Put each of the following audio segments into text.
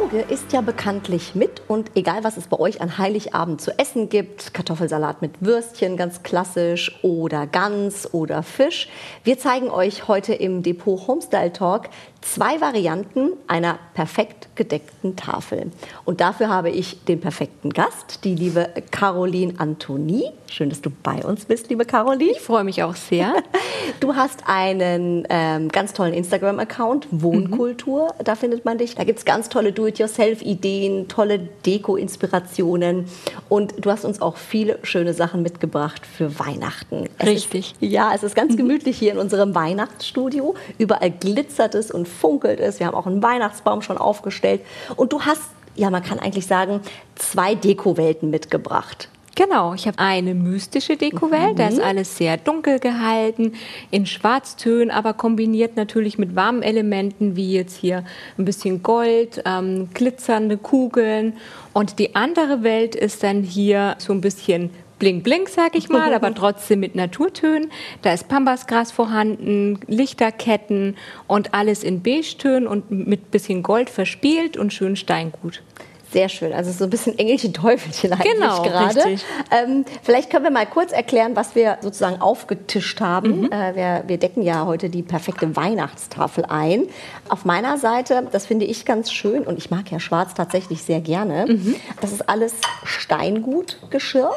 Auge ist ja bekanntlich mit und egal was es bei euch an Heiligabend zu essen gibt, Kartoffelsalat mit Würstchen ganz klassisch oder Gans oder Fisch, wir zeigen euch heute im Depot Homestyle Talk zwei Varianten einer perfekt gedeckten Tafel. Und dafür habe ich den perfekten Gast, die liebe Caroline Antoni. Schön, dass du bei uns bist, liebe Caroline. Ich freue mich auch sehr. Du hast einen ähm, ganz tollen Instagram-Account, Wohnkultur, mhm. da findet man dich. Da gibt es ganz tolle Do-it-yourself-Ideen, tolle Deko-Inspirationen und du hast uns auch viele schöne Sachen mitgebracht für Weihnachten. Es Richtig. Ist, ja, es ist ganz gemütlich hier in unserem Weihnachtsstudio. Überall glitzert es und funkelt es. Wir haben auch einen Weihnachtsbaum schon aufgestellt. Und du hast, ja, man kann eigentlich sagen, zwei Dekowelten mitgebracht. Genau, ich habe eine mystische Dekowelt, mhm. da ist alles sehr dunkel gehalten, in Schwarztönen, aber kombiniert natürlich mit warmen Elementen, wie jetzt hier ein bisschen Gold, ähm, glitzernde Kugeln. Und die andere Welt ist dann hier so ein bisschen bling bling, sag ich mal, aber trotzdem mit Naturtönen. Da ist Pambasgras vorhanden, Lichterketten und alles in Beige-Tönen und mit bisschen Gold verspielt und schön Steingut. Sehr schön. Also so ein bisschen Engelchen Teufelchen eigentlich genau, gerade. Ähm, vielleicht können wir mal kurz erklären, was wir sozusagen aufgetischt haben. Mhm. Äh, wir, wir, decken ja heute die perfekte Weihnachtstafel ein. Auf meiner Seite, das finde ich ganz schön und ich mag ja Schwarz tatsächlich sehr gerne. Mhm. Das ist alles Steingutgeschirr.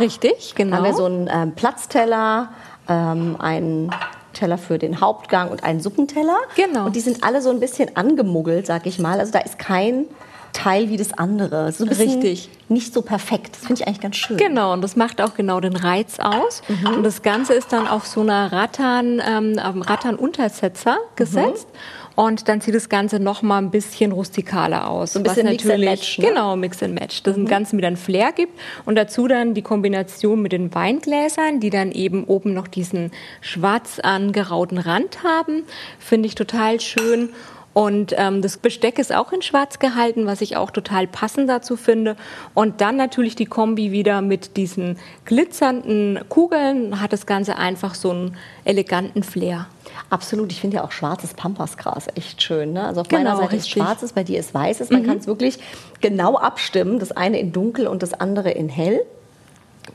Richtig, genau. Haben wir so einen ähm, Platzteller, ähm, einen Teller für den Hauptgang und einen Suppenteller. Genau. Und die sind alle so ein bisschen angemuggelt, sag ich mal. Also da ist kein Teil wie das andere. So Richtig. Nicht so perfekt. Das finde ich eigentlich ganz schön. Genau, und das macht auch genau den Reiz aus. Mhm. Und das Ganze ist dann auf so einer Rattan, ähm, Rattan-Untersetzer gesetzt. Mhm. Und dann sieht das Ganze noch mal ein bisschen rustikaler aus. So ein bisschen Mix and Match. Ne? Genau, Mix and Match. Das mhm. Ganze mit einem Flair gibt. Und dazu dann die Kombination mit den Weingläsern, die dann eben oben noch diesen schwarz angerauten Rand haben. Finde ich total schön. Und ähm, das Besteck ist auch in Schwarz gehalten, was ich auch total passend dazu finde. Und dann natürlich die Kombi wieder mit diesen glitzernden Kugeln hat das Ganze einfach so einen eleganten Flair. Absolut, ich finde ja auch schwarzes Pampasgras echt schön. Ne? Also auf genau, meiner Seite richtig. ist schwarzes, bei dir ist weißes. Man mhm. kann es wirklich genau abstimmen, das eine in dunkel und das andere in hell.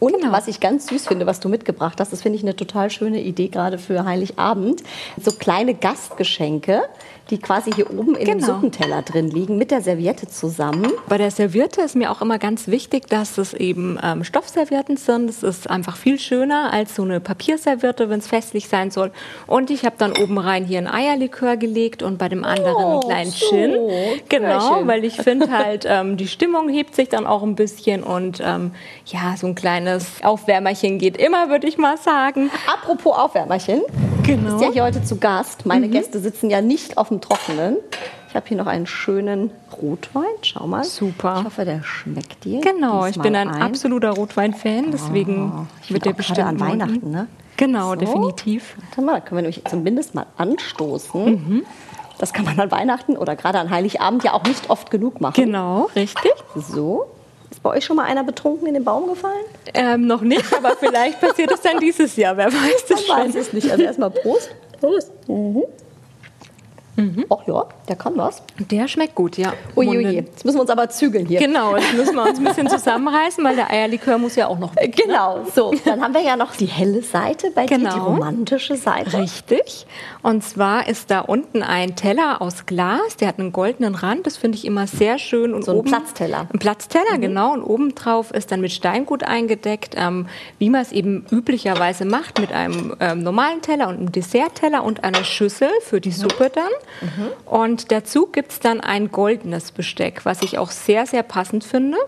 Und genau. was ich ganz süß finde, was du mitgebracht hast, das finde ich eine total schöne Idee gerade für Heiligabend. So kleine Gastgeschenke, die quasi hier oben in genau. dem Suppenteller drin liegen, mit der Serviette zusammen. Bei der Serviette ist mir auch immer ganz wichtig, dass es eben ähm, Stoffservietten sind. Das ist einfach viel schöner als so eine Papierserviette, wenn es festlich sein soll. Und ich habe dann oben rein hier ein Eierlikör gelegt und bei dem anderen oh, einen kleinen so. Gin. Genau, weil ich finde halt, ähm, die Stimmung hebt sich dann auch ein bisschen und ähm, ja, so ein kleines Aufwärmerchen geht immer, würde ich mal sagen. Apropos Aufwärmerchen. Genau. Du bist ja hier heute zu Gast. Meine mhm. Gäste sitzen ja nicht auf dem Trockenen. Ich habe hier noch einen schönen Rotwein. Schau mal. Super. Ich hoffe, der schmeckt dir. Genau, ich bin ein, ein. absoluter Rotwein-Fan, deswegen oh, wird der bestimmt an Weihnachten, ne? Genau, so. definitiv. Warte mal, können wir nämlich zumindest mal anstoßen. Mhm. Das kann man an Weihnachten oder gerade an Heiligabend ja auch nicht oft genug machen. Genau, richtig. So, ist bei euch schon mal einer betrunken in den Baum gefallen? Ähm, noch nicht, aber vielleicht passiert es dann dieses Jahr. Wer weiß das Man weiß es nicht. Also erstmal Prost. Prost. Mhm. Mhm. Ach ja, der kann was. Der schmeckt gut, ja. Uiuiui, jetzt müssen wir uns aber zügeln hier. Genau, jetzt müssen wir uns ein bisschen zusammenreißen, weil der Eierlikör muss ja auch noch weg. Ne? Genau, so. Dann haben wir ja noch die helle Seite, bei genau. dir die romantische Seite. Richtig. Und zwar ist da unten ein Teller aus Glas, der hat einen goldenen Rand, das finde ich immer sehr schön. Und so ein oben, Platzteller. Ein Platzteller, mhm. genau. Und obendrauf ist dann mit Steingut eingedeckt, ähm, wie man es eben üblicherweise macht, mit einem ähm, normalen Teller und einem Dessertteller und einer Schüssel für die Suppe dann. Mhm. Und dazu gibt es dann ein goldenes Besteck, was ich auch sehr, sehr passend finde.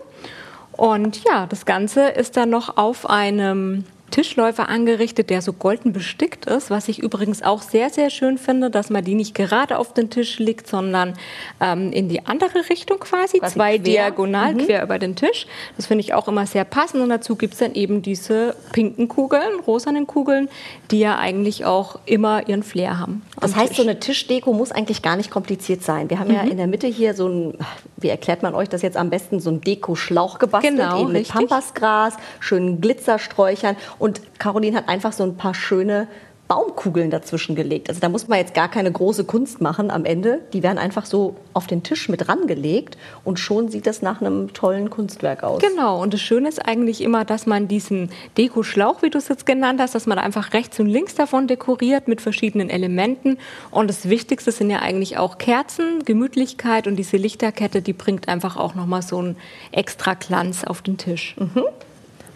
Und ja, das Ganze ist dann noch auf einem Tischläufer angerichtet, der so golden bestickt ist, was ich übrigens auch sehr, sehr schön finde, dass man die nicht gerade auf den Tisch legt, sondern ähm, in die andere Richtung quasi, quasi zwei quer. diagonal mhm. quer über den Tisch. Das finde ich auch immer sehr passend und dazu gibt es dann eben diese pinken Kugeln, rosanen Kugeln, die ja eigentlich auch immer ihren Flair haben. Das heißt, Tisch. so eine Tischdeko muss eigentlich gar nicht kompliziert sein. Wir haben mhm. ja in der Mitte hier so ein wie erklärt man euch das jetzt am besten, so ein Deko-Schlauch gebastelt, Genau, eben mit. Pampasgras, schönen Glitzersträuchern. Und Caroline hat einfach so ein paar schöne Baumkugeln dazwischen gelegt. Also da muss man jetzt gar keine große Kunst machen am Ende. Die werden einfach so auf den Tisch mit rangelegt und schon sieht das nach einem tollen Kunstwerk aus. Genau, und das Schöne ist eigentlich immer, dass man diesen Deko-Schlauch, wie du es jetzt genannt hast, dass man einfach rechts und links davon dekoriert mit verschiedenen Elementen. Und das Wichtigste sind ja eigentlich auch Kerzen, Gemütlichkeit und diese Lichterkette, die bringt einfach auch nochmal so einen extra Glanz auf den Tisch.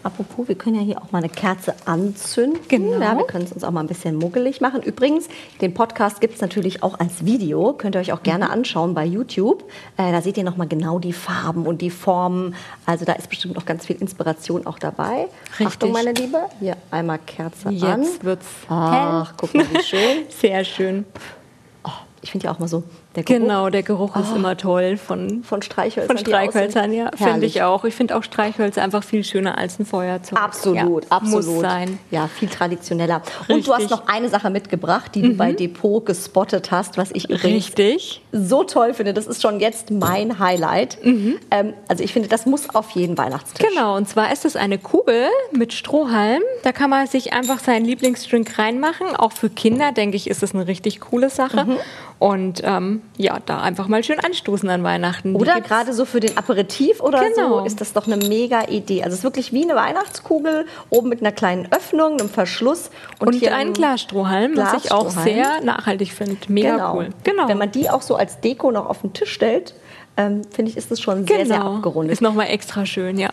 Apropos, wir können ja hier auch mal eine Kerze anzünden. Genau. Ja, wir können es uns auch mal ein bisschen muggelig machen. Übrigens, den Podcast gibt es natürlich auch als Video. Könnt ihr euch auch gerne Mhm. anschauen bei YouTube. Äh, da seht ihr nochmal genau die Farben und die Formen. Also da ist bestimmt noch ganz viel Inspiration auch dabei. Richtig. Achtung, meine Liebe. Hier einmal Kerze an. Jetzt wird's Ach, hell. guck mal, wie schön. Sehr schön. Oh, ich finde ja auch mal so, der Genau, der Geruch ist immer toll von, von Streichhölzern. von aussehen. Streichhölzern, ja, finde ich auch. Ich finde auch Streichhölzer einfach viel schöner als ein Feuerzeug. Absolut, ja, absolut. Muss sein. Ja, viel traditioneller. Und du hast Richtig. Mhm. noch eine Sache mitgebracht, die du bei Depot gespottet hast, was ich Richtig. so toll finde. Das ist schon jetzt mein Highlight. Ähm, also ich finde, das muss auf jeden Weihnachtstisch. Genau, und zwar ist es eine Kugel mit Strohhalm. Da kann man sich einfach seinen Lieblingsdrink reinmachen. Auch für Kinder, denke ich, ist es eine richtig coole Sache. Mhm. Und ähm, ja, da einfach mal schön anstoßen an Weihnachten. Oder gerade so für den Aperitif oder Genau. so ist das doch eine mega Idee. Also es ist wirklich wie eine Weihnachtskugel, oben mit einer kleinen Öffnung, einem Verschluss. Und, hier ein ein Glasstrohhalm, was ich auch sehr nachhaltig finde. Mega genau. cool. Genau. Wenn man die auch so als Deko noch auf den Tisch stellt, ähm, finde ich, ist das schon sehr, sehr genau. abgerundet. Ist nochmal extra schön, ja.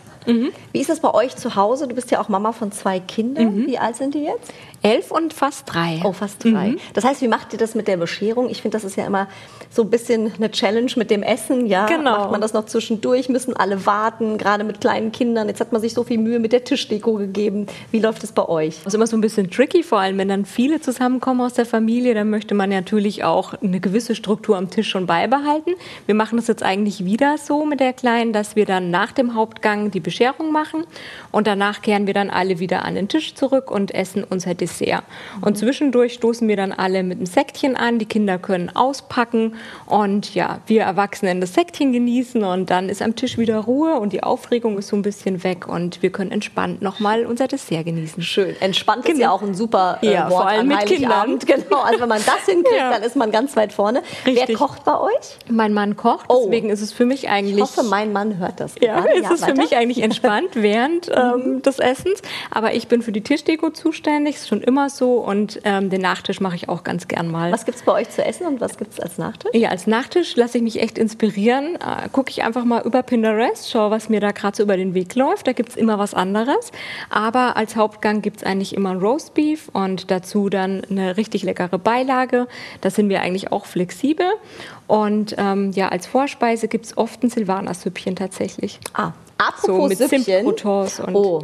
Wie ist das bei euch zu Hause? Du bist ja auch Mama von zwei Kindern. Mhm. Wie alt sind die jetzt? Elf und fast drei. Oh, fast drei. Mhm. Das heißt, wie macht ihr das mit der Bescherung? Ich finde, das ist ja immer so ein bisschen eine Challenge mit dem Essen. Ja, Genau. macht man das noch zwischendurch? Müssen alle warten, gerade mit kleinen Kindern? Jetzt hat man sich so viel Mühe mit der Tischdeko gegeben. Wie läuft es bei euch? Das ist immer so ein bisschen tricky, vor allem wenn dann viele zusammenkommen aus der Familie, dann möchte man natürlich auch eine gewisse Struktur am Tisch schon beibehalten. Wir machen das jetzt eigentlich wieder so mit der Kleinen, dass wir dann nach dem Hauptgang die Bescherung machen und danach kehren wir dann alle wieder an den Tisch zurück und essen unser Dessert. Und zwischendurch stoßen wir dann alle mit einem Säckchen an, die Kinder können auspacken und ja, wir Erwachsenen das Säckchen genießen und dann ist am Tisch wieder Ruhe und die Aufregung ist so ein bisschen weg und wir können entspannt nochmal unser Dessert genießen. Schön. Entspannt ist Genau. ja auch ein super äh, Ja, Wort vor allem an mit Heiligabend. Genau. Also wenn man das hinkriegt, Ja. dann ist man ganz weit vorne. Wer Richtig. kocht bei euch? Mein Mann kocht, Oh. Deswegen ist es für mich eigentlich. Ich hoffe, mein Mann hört das. ja, gerade. ist es für mich eigentlich entspannt während ähm, des Essens. Aber ich bin für die Tischdeko zuständig, ist schon immer so. Und ähm, den Nachtisch mache ich auch ganz gern mal. Was gibt es bei euch zu essen und was gibt es als Nachtisch? Ja, als Nachtisch lasse ich mich echt inspirieren. Äh, Gucke ich einfach mal über Pinterest, schaue, was mir da gerade so über den Weg läuft. Da gibt es immer was anderes. Aber als Hauptgang gibt es eigentlich immer Roastbeef und dazu dann eine richtig leckere Beilage. Da sind wir eigentlich auch flexibel. Und ähm, ja, als Vorspeise gibt es oft ein Silvaner-Süppchen tatsächlich. Ah, apropos So mit Süppchen. Und- oh,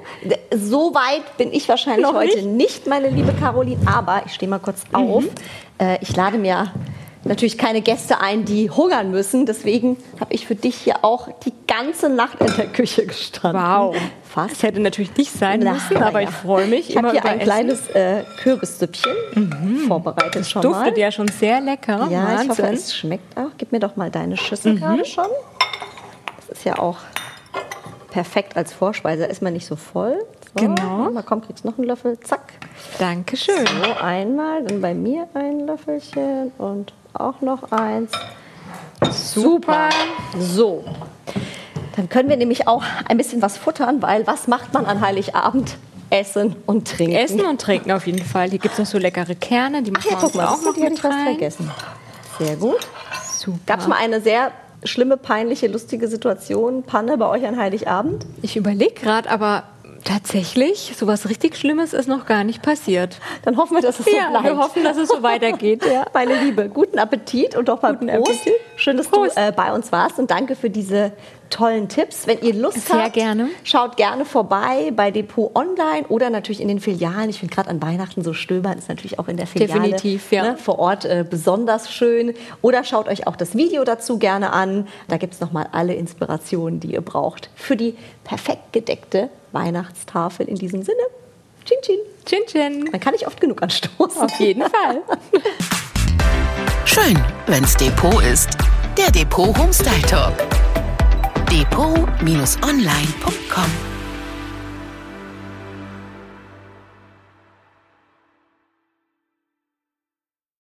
so weit bin ich wahrscheinlich heute nicht? nicht? meine liebe Caroline. Aber ich stehe mal kurz auf. Mhm. Äh, ich lade mir natürlich keine Gäste ein, die hungern müssen. Deswegen habe ich für dich hier auch die ganze Nacht in der Küche gestanden. Wow. Fast. Das hätte natürlich nicht sein Na, müssen, aber ja. ich freue mich Ich habe hier ein Essen. Mhm. kleines äh, Kürbissüppchen vorbereitet schon mal. Duftet ja schon sehr lecker. Ja, ich hoffe, Wahnsinn. Mhm. es schmeckt auch. Gib mir doch mal deine Schüssel gerade schon. Das ist ja auch perfekt als Vorspeise. Da ist man nicht so voll. Genau. Mal komm, kriegst noch einen Löffel. Zack. Dankeschön. So, einmal. Dann bei mir ein Löffelchen und auch noch eins. Super. So. Dann können wir nämlich auch ein bisschen was futtern, weil was macht man an Heiligabend? Essen und trinken. Essen und trinken auf jeden Fall. Hier gibt es noch so leckere Kerne, die machen ja, wir mal, auch noch mit rein. vergessen. Sehr gut. Super. Gab es mal eine sehr schlimme, peinliche, lustige Situation, Panne bei euch an Heiligabend? Ich überlege gerade, aber tatsächlich, sowas richtig Schlimmes ist noch gar nicht passiert. Dann hoffen wir, dass es so Ja, bleibt. wir hoffen, dass es so weitergeht. Ja. Meine Liebe, guten Appetit und doch mal Guten Prost. Appetit. Schön, dass Prost. du äh, bei uns warst und danke für diese tollen Tipps. Wenn ihr Lust Sehr habt, gerne. schaut gerne vorbei bei Depot Online oder natürlich in den Filialen. Ich finde gerade an Weihnachten so stöbern ist natürlich auch in der Filiale Definitiv, ja. ne, vor Ort äh, besonders schön. Oder schaut euch auch das Video dazu gerne an. Da gibt es nochmal alle Inspirationen, die ihr braucht für die perfekt gedeckte Weihnachtstafel. In diesem Sinne, Chin Chin. Chin Chin. Man kann nicht oft genug anstoßen. Auf jeden Fall. Schön, wenn's Depot ist. Der Depot Homestyle Talk. depot-online.com.